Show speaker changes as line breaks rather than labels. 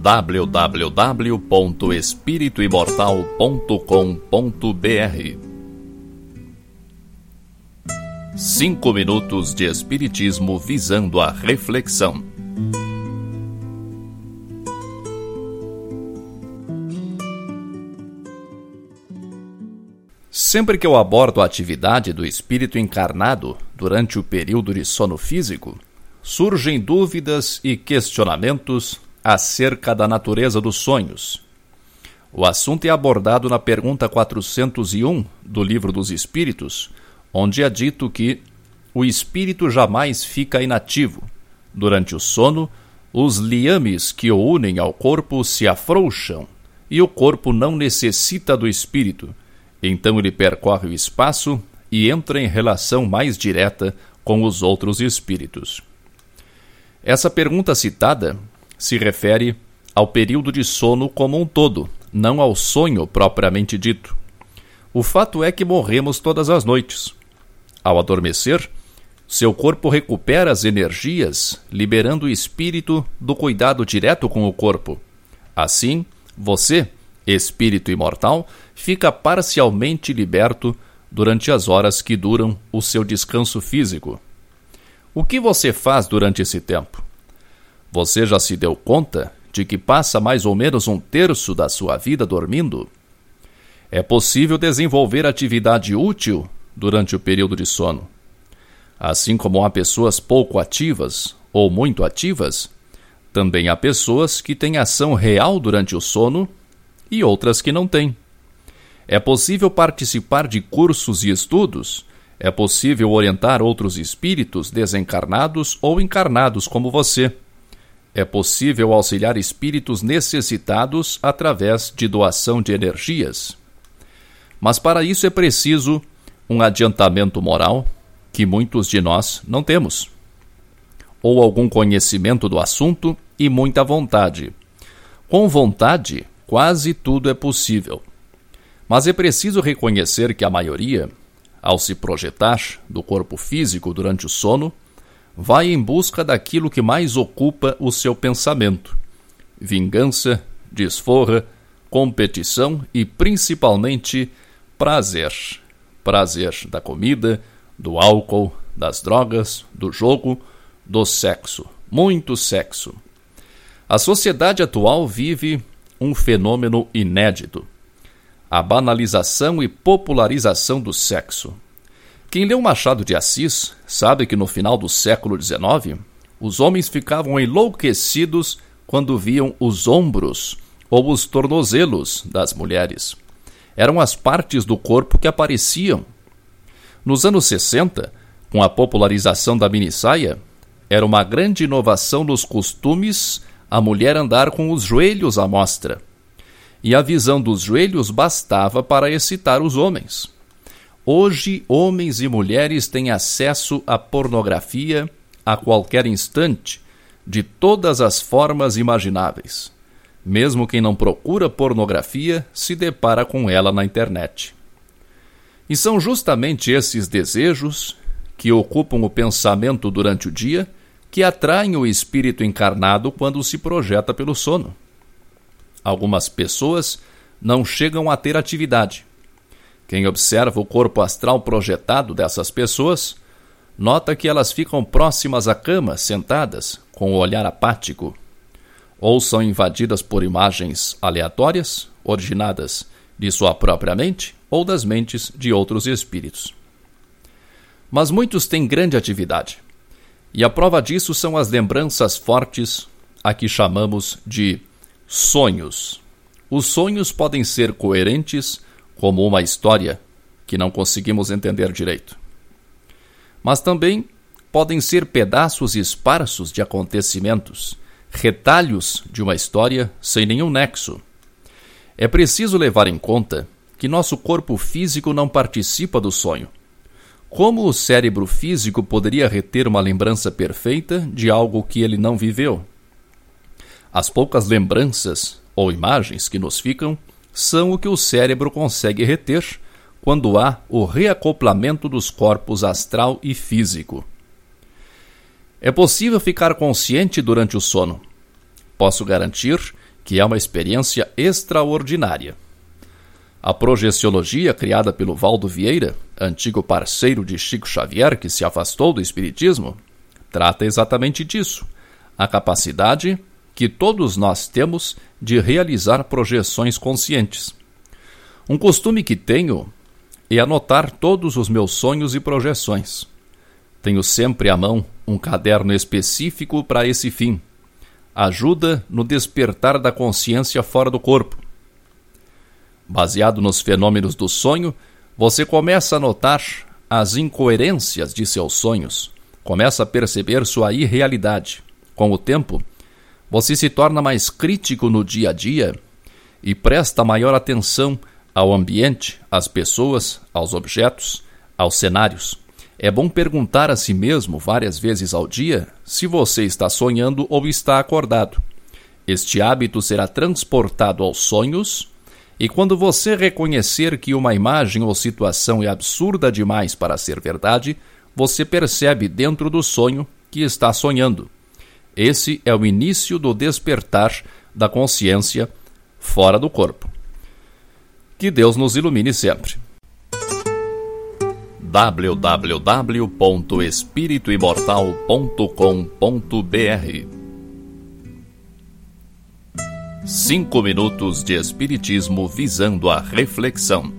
www.espirituimortal.com.br Cinco minutos de Espiritismo visando a reflexão. Sempre que eu abordo a atividade do espírito encarnado durante o período de sono físico, surgem dúvidas e questionamentos acerca da natureza dos sonhos. O assunto é abordado na pergunta 401 do Livro dos Espíritos, onde é dito que o espírito jamais fica inativo. Durante o sono, os liames que o unem ao corpo se afrouxam e o corpo não necessita do espírito. Então ele percorre o espaço e entra em relação mais direta com os outros espíritos. Essa pergunta citada se refere ao período de sono como um todo, não ao sonho propriamente dito. O fato é que morremos todas as noites. Ao adormecer, seu corpo recupera as energias, liberando o espírito do cuidado direto com o corpo. Assim, você, espírito imortal, fica parcialmente liberto durante as horas que duram o seu descanso físico. O que você faz durante esse tempo? Você já se deu conta de que passa mais ou menos um terço da sua vida dormindo? É possível desenvolver atividade útil durante o período de sono. Assim como há pessoas pouco ativas ou muito ativas, também há pessoas que têm ação real durante o sono e outras que não têm. É possível participar de cursos e estudos, é possível orientar outros espíritos desencarnados ou encarnados como você é possível auxiliar espíritos necessitados através de doação de energias. Mas para isso é preciso um adiantamento moral que muitos de nós não temos, ou algum conhecimento do assunto e muita vontade. Com vontade, quase tudo é possível. Mas é preciso reconhecer que a maioria, ao se projetar do corpo físico durante o sono, vai em busca daquilo que mais ocupa o seu pensamento: vingança, desforra, competição e principalmente prazer. Prazer da comida, do álcool, das drogas, do jogo, do sexo. Muito sexo. A sociedade atual vive um fenômeno inédito: a banalização e popularização do sexo. Quem leu Machado de Assis sabe que no final do século XIX, os homens ficavam enlouquecidos quando viam os ombros ou os tornozelos das mulheres. Eram as partes do corpo que apareciam. Nos anos 60, com a popularização da minissaia, era uma grande inovação nos costumes a mulher andar com os joelhos à mostra. E a visão dos joelhos bastava para excitar os homens. Hoje, homens e mulheres têm acesso à pornografia a qualquer instante, de todas as formas imagináveis. Mesmo quem não procura pornografia se depara com ela na internet. E são justamente esses desejos, que ocupam o pensamento durante o dia, que atraem o espírito encarnado quando se projeta pelo sono. Algumas pessoas não chegam a ter atividade, quem observa o corpo astral projetado dessas pessoas nota que elas ficam próximas à cama, sentadas, com o olhar apático. Ou são invadidas por imagens aleatórias, originadas de sua própria mente ou das mentes de outros espíritos. Mas muitos têm grande atividade. E a prova disso são as lembranças fortes, a que chamamos de sonhos. Os sonhos podem ser coerentes como uma história que não conseguimos entender direito. Mas também podem ser pedaços esparsos de acontecimentos, retalhos de uma história sem nenhum nexo. É preciso levar em conta que nosso corpo físico não participa do sonho. Como o cérebro físico poderia reter uma lembrança perfeita de algo que ele não viveu? As poucas lembranças ou imagens que nos ficam são o que o cérebro consegue reter quando há o reacoplamento dos corpos astral e físico. É possível ficar consciente durante o sono. Posso garantir que é uma experiência extraordinária. A projeciologia, criada pelo Valdo Vieira, antigo parceiro de Chico Xavier que se afastou do Espiritismo, trata exatamente disso: a capacidade que todos nós temos de realizar projeções conscientes. Um costume que tenho é anotar todos os meus sonhos e projeções. Tenho sempre à mão um caderno específico para esse fim. Ajuda no despertar da consciência fora do corpo Baseado nos fenômenos do sonho, você começa a notar as incoerências de seus sonhos, começa a perceber sua irrealidade. Com o tempo, você se torna mais crítico no dia a dia e presta maior atenção ao ambiente, às pessoas, aos objetos, aos cenários. É bom perguntar a si mesmo várias vezes ao dia se você está sonhando ou está acordado. Este hábito será transportado aos sonhos e quando você reconhecer que uma imagem ou situação é absurda demais para ser verdade, você percebe dentro do sonho que está sonhando. Esse é o início do despertar da consciência fora do corpo. Que Deus nos ilumine sempre. www.espirituimortal.com.br Cinco minutos de Espiritismo visando a reflexão.